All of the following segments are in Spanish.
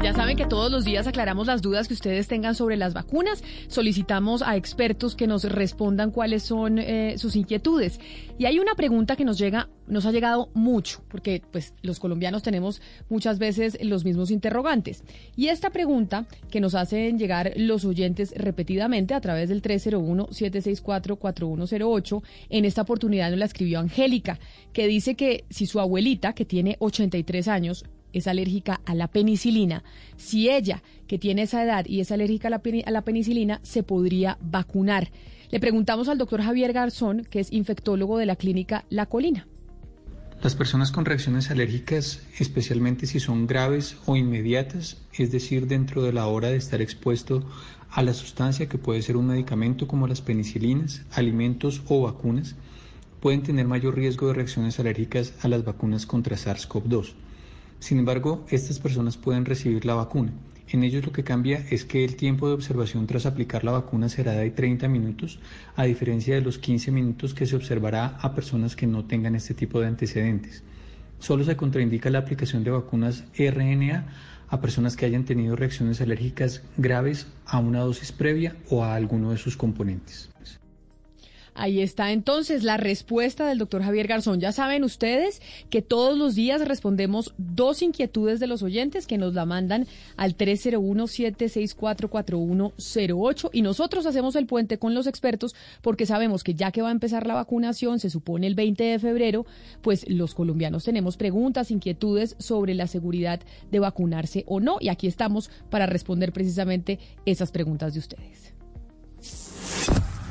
Ya saben que todos los días aclaramos las dudas que ustedes tengan sobre las vacunas. Solicitamos a expertos que nos respondan cuáles son eh, sus inquietudes. Y hay una pregunta que nos llega, nos ha llegado mucho, porque pues los colombianos tenemos muchas veces los mismos interrogantes. Y esta pregunta que nos hacen llegar los oyentes repetidamente a través del 301-764-4108, en esta oportunidad nos la escribió Angélica, que dice que si su abuelita, que tiene 83 años, es alérgica a la penicilina, si ella, que tiene esa edad y es alérgica a la, penicilina, se podría vacunar. Le preguntamos al doctor Javier Garzón, que es infectólogo de la clínica La Colina. Las personas con reacciones alérgicas, especialmente si son graves o inmediatas, es decir, dentro de la hora de estar expuesto a la sustancia que puede ser un medicamento como las penicilinas, alimentos o vacunas, pueden tener mayor riesgo de reacciones alérgicas a las vacunas contra SARS-CoV-2. Sin embargo, estas personas pueden recibir la vacuna. En ellos lo que cambia es que el tiempo de observación tras aplicar la vacuna será de 30 minutos, a diferencia de los 15 minutos que se observará a personas que no tengan este tipo de antecedentes. Solo se contraindica la aplicación de vacunas RNA a personas que hayan tenido reacciones alérgicas graves a una dosis previa o a alguno de sus componentes. Ahí está entonces la respuesta del doctor Javier Garzón. Ya saben ustedes que todos los días respondemos dos inquietudes de los oyentes que nos la mandan al 301-764-4108 y nosotros hacemos el puente con los expertos porque sabemos que ya que va a empezar la vacunación, se supone el 20 de febrero, pues los colombianos tenemos preguntas, inquietudes sobre la seguridad de vacunarse o no y aquí estamos para responder precisamente esas preguntas de ustedes.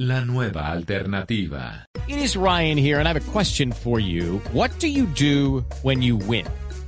la nueva alternativa. It is Ryan here, and I have a question for you. What do you do when you win?